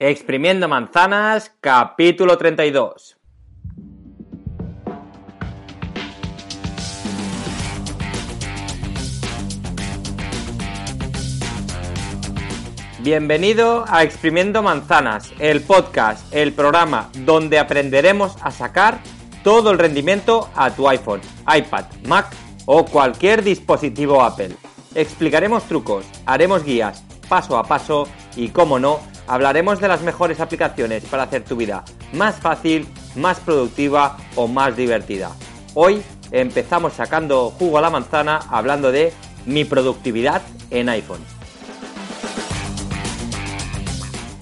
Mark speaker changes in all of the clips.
Speaker 1: Exprimiendo Manzanas, capítulo 32. Bienvenido a Exprimiendo Manzanas, el podcast, el programa donde aprenderemos a sacar todo el rendimiento a tu iPhone, iPad, Mac o cualquier dispositivo Apple. Explicaremos trucos, haremos guías paso a paso y, como no, hablaremos de las mejores aplicaciones para hacer tu vida más fácil, más productiva o más divertida. Hoy empezamos sacando jugo a la manzana hablando de mi productividad en iPhone.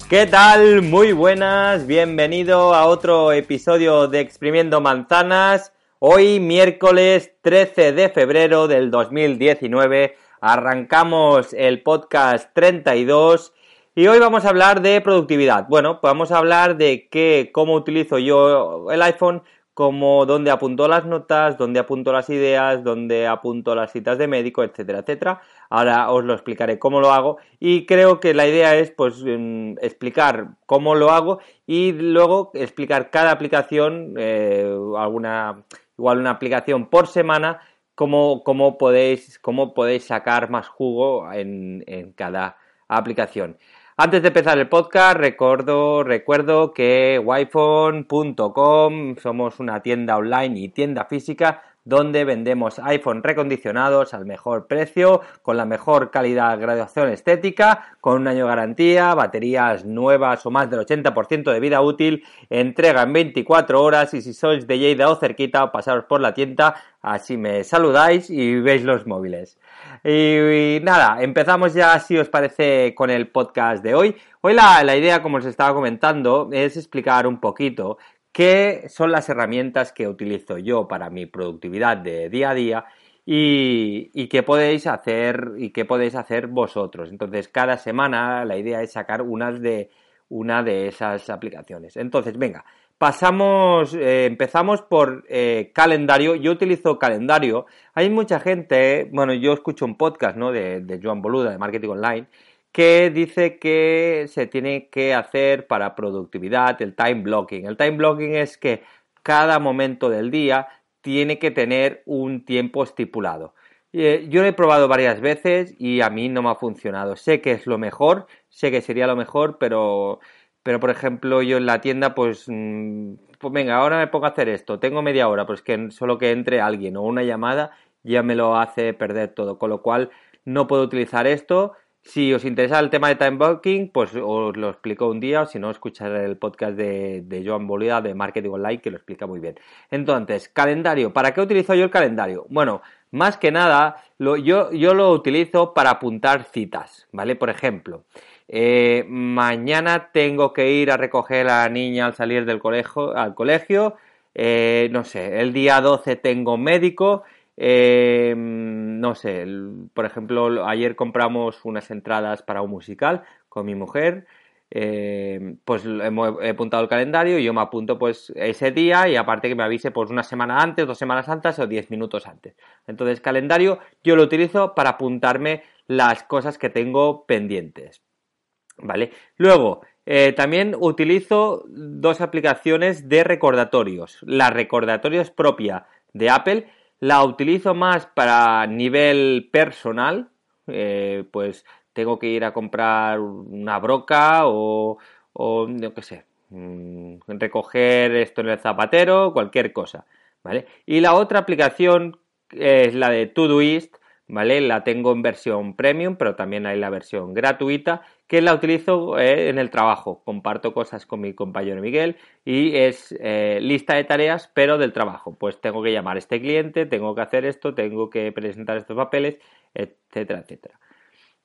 Speaker 1: ¿Qué tal? Muy buenas, bienvenido a otro episodio de Exprimiendo Manzanas. Hoy miércoles 13 de febrero del 2019 arrancamos el podcast 32 y hoy vamos a hablar de productividad. Bueno, pues vamos a hablar de qué, cómo utilizo yo el iPhone, como dónde apunto las notas, dónde apunto las ideas, dónde apunto las citas de médico, etcétera, etcétera. Ahora os lo explicaré cómo lo hago y creo que la idea es pues mm, explicar cómo lo hago y luego explicar cada aplicación, eh, alguna igual una aplicación por semana, cómo, cómo, podéis, cómo podéis sacar más jugo en, en cada aplicación. Antes de empezar el podcast, recuerdo, recuerdo que wiphone.com somos una tienda online y tienda física donde vendemos iPhone recondicionados al mejor precio, con la mejor calidad, graduación estética, con un año de garantía, baterías nuevas o más del 80% de vida útil, entrega en 24 horas y si sois de Lleida o cerquita, pasaros por la tienda, así me saludáis y veis los móviles. Y, nada, empezamos ya, si os parece, con el podcast de hoy. Hoy la, la idea, como os estaba comentando, es explicar un poquito qué son las herramientas que utilizo yo para mi productividad de día a día y, qué podéis hacer y qué podéis hacer vosotros. Entonces, cada semana la idea es sacar unas de una de esas aplicaciones. Entonces, venga, pasamos, eh, empezamos por eh, calendario. Yo utilizo calendario. Hay mucha gente, bueno, yo escucho un podcast, ¿no? De, de Joan Boluda, de Marketing Online, que dice que se tiene que hacer para productividad el time blocking. El time blocking es que cada momento del día tiene que tener un tiempo estipulado. Eh, yo lo he probado varias veces y a mí no me ha funcionado. Sé que es lo mejor, sé que sería lo mejor, pero, pero por ejemplo yo en la tienda pues, mm, pues venga, ahora me pongo a hacer esto, tengo media hora, pues que solo que entre alguien o una llamada ya me lo hace perder todo, con lo cual no puedo utilizar esto si os interesa el tema de time blocking, pues os lo explico un día, o si no, escuchar el podcast de, Joan Bolida de Marketing Online, que lo explica muy bien. Entonces, calendario. ¿Para qué utilizo yo el calendario? Bueno, más que nada, yo, yo, lo utilizo para apuntar citas, ¿vale? Por ejemplo, eh, mañana tengo que ir a recoger a la niña al salir del colegio, al colegio, eh, no sé, el día 12 tengo médico, eh, no sé, por ejemplo, ayer compramos unas entradas para un musical con mi mujer. Eh, pues he apuntado el calendario y yo me apunto pues ese día y aparte que me avise pues una semana antes, dos semanas antes o diez minutos antes. Entonces calendario yo lo utilizo para apuntarme las cosas que tengo pendientes. ¿Vale? Luego, eh, también utilizo dos aplicaciones de recordatorios. La recordatorio es propia de Apple la utilizo más para nivel personal, eh, pues tengo que ir a comprar una broca o, o no qué sé, mm, recoger esto en el zapatero, cualquier cosa, ¿vale? Y la otra aplicación es la de Todoist, ¿vale? La tengo en versión premium, pero también hay la versión gratuita que la utilizo eh, en el trabajo. Comparto cosas con mi compañero Miguel y es eh, lista de tareas, pero del trabajo. Pues tengo que llamar a este cliente, tengo que hacer esto, tengo que presentar estos papeles, etcétera, etcétera.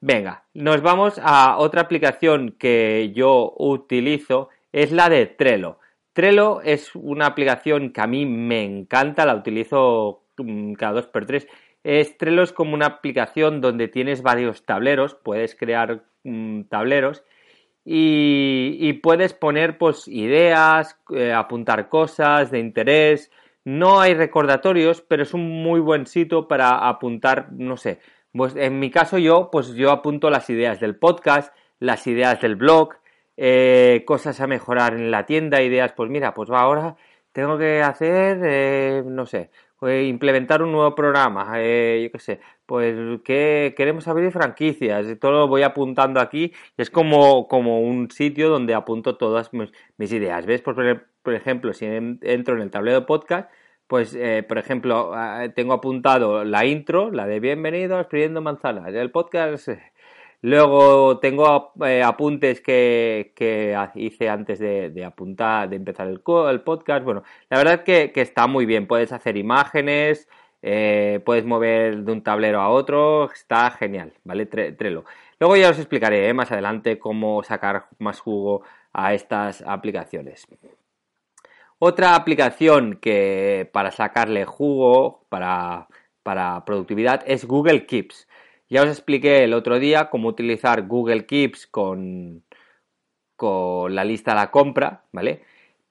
Speaker 1: Venga, nos vamos a otra aplicación que yo utilizo, es la de Trello. Trello es una aplicación que a mí me encanta, la utilizo mm, cada dos por tres Trello es como una aplicación donde tienes varios tableros, puedes crear mm, tableros y, puedes poner pues ideas, eh, apuntar cosas de interés. No hay recordatorios, pero es un muy buen sitio para apuntar, no sé, pues en mi caso yo, pues yo apunto las ideas del podcast, las ideas del blog, eh, cosas a mejorar en la tienda, ideas, pues mira, pues ahora tengo que hacer, eh, no sé, pues implementar un nuevo programa, eh, yo qué sé, pues que queremos abrir franquicias, todo lo voy apuntando aquí, es como, como un sitio donde apunto todas mis, ideas, ¿ves? Por, por, ejemplo, si entro en el tablero podcast, pues, eh, por ejemplo, ah, tengo apuntado la intro, la de Bienvenido a Escribiendo Manzanas, el podcast Luego tengo eh, apuntes que, hice antes de, apuntar, de empezar el, podcast. Bueno, la verdad es que, está muy bien. Puedes hacer imágenes, eh, puedes mover de un tablero a otro. Está genial, ¿vale? Trello. Luego ya os explicaré eh, más adelante cómo sacar más jugo a estas aplicaciones. Otra aplicación que para sacarle jugo para, para productividad es Google Keeps. Ya os expliqué el otro día cómo utilizar Google Keeps con, con la lista de la compra, ¿vale?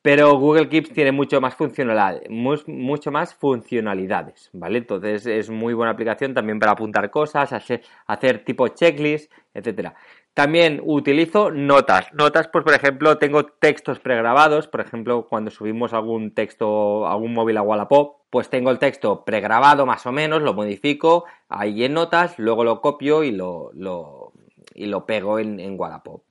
Speaker 1: Pero Google Keeps tiene mucho más funcionalidad, mucho más funcionalidades, ¿vale? Entonces es muy buena aplicación también para apuntar cosas, hacer, hacer tipo checklist, etcétera. También utilizo notas. Notas, pues por ejemplo, tengo textos pregrabados. Por ejemplo, cuando subimos algún texto, algún móvil a Wallapop, pues tengo el texto pregrabado más o menos, lo modifico ahí en notas, luego lo copio y lo, y lo pego en, en, Wallapop.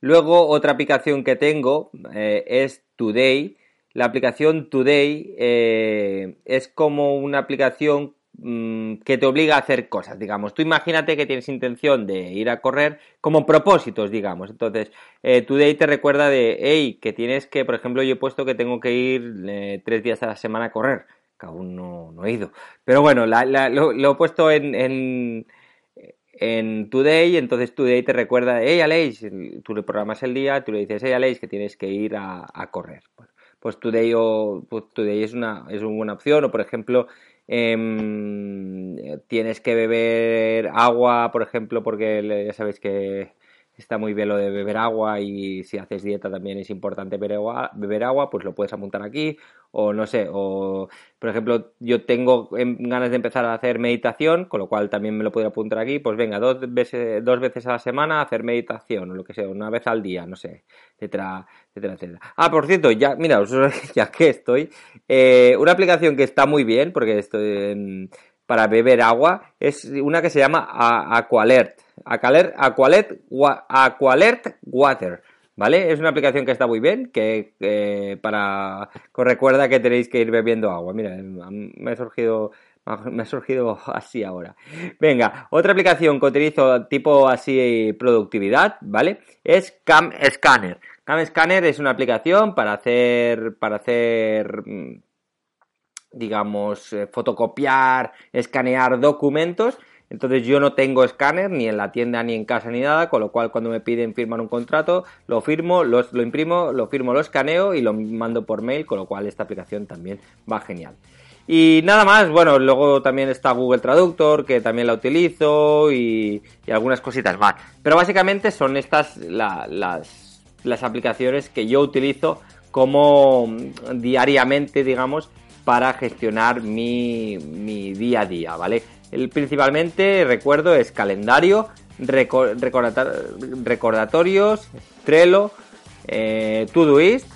Speaker 1: Luego, otra aplicación que tengo eh, es Today. La aplicación Today eh, es como una aplicación Mm, que te obliga a hacer cosas, digamos. Tú imagínate que tienes intención de ir a correr como propósitos, digamos. Entonces, eh, Today te recuerda de, hey, que tienes que, por ejemplo, yo he puesto que tengo que ir eh, tres días a la semana a correr, que aún no, he ido. Pero bueno, lo, he puesto en, en, Today, entonces Today te recuerda, hey, Aleix, tú le programas el día, tú le dices, hey, Aleix, que tienes que ir a, correr. Pues, Today, o, pues Today es, una, es una buena opción, o por ejemplo, Em, tienes que beber agua, por ejemplo, porque ya sabéis que está muy bien lo de beber agua y si haces dieta también es importante beber agua, beber agua, pues lo puedes apuntar aquí. O no sé, o por ejemplo yo tengo ganas de empezar a hacer meditación, con lo cual también me lo puedo apuntar aquí, pues venga, dos veces, dos veces a la semana hacer meditación o lo que sea, una vez al día, no sé, etcétera, etcétera, etcétera. Ah, por cierto, ya, mira, ya que estoy, eh, una aplicación que está muy bien, porque estoy para beber agua, es una que se llama Aqualert Aqualert, Water. ¿Vale? Es una aplicación que está muy bien, que para os recuerda que tenéis que ir bebiendo agua. Mira, me ha surgido me ha surgido así ahora. Venga, otra aplicación que utilizo tipo así productividad, ¿vale? Es Cam Scanner. Cam Scanner es una aplicación para hacer para hacer mm, digamos eh, fotocopiar, escanear documentos entonces yo no tengo escáner ni en la tienda ni en casa ni nada, con lo cual cuando me piden firmar un contrato, lo firmo, lo, imprimo, lo firmo, lo escaneo y lo mando por mail, con lo cual esta aplicación también va genial. Y nada más, bueno, luego también está Google Traductor, que también la utilizo y, algunas cositas más. Pero básicamente son estas las, las aplicaciones que yo utilizo como diariamente, digamos, para gestionar mi, mi día a día, ¿vale? El, principalmente, recuerdo, es calendario, recordatorios, Trello, eh, Todoist,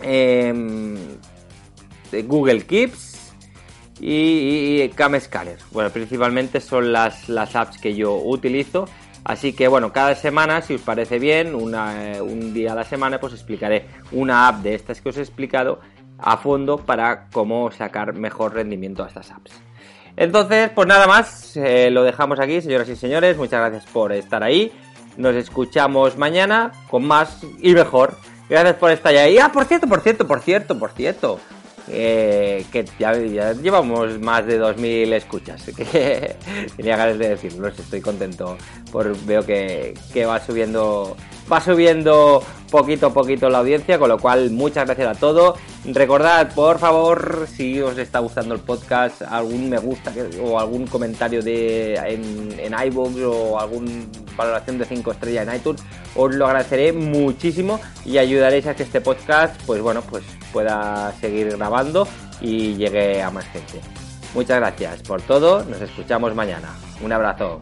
Speaker 1: em, Google Keeps y, Scanner. Bueno, principalmente son las, las apps que yo utilizo. Así que bueno, cada semana, si os parece bien, un día a la semana, pues explicaré una app de estas que os he explicado a fondo para cómo sacar mejor rendimiento a estas apps. Entonces, pues nada más, eh, lo dejamos aquí, señoras y señores. Muchas gracias por estar ahí. Nos escuchamos mañana con más y mejor. Gracias por estar ahí. Ah, por cierto, por cierto, por cierto, por cierto. Eh, que ya, llevamos más de 2.000 escuchas. Que tenía ganas de decirlo, estoy contento. Por, veo que, que va subiendo va subiendo poquito a poquito la audiencia, con lo cual muchas gracias a todos. Recordad, por favor, si os está gustando el podcast, algún me gusta o algún comentario de en, en iVoox o alguna valoración de 5 estrellas en iTunes, os lo agradeceré muchísimo y ayudaréis a que este podcast, pues bueno, pues pueda seguir grabando y llegue a más gente. Muchas gracias por todo, nos escuchamos mañana. Un abrazo.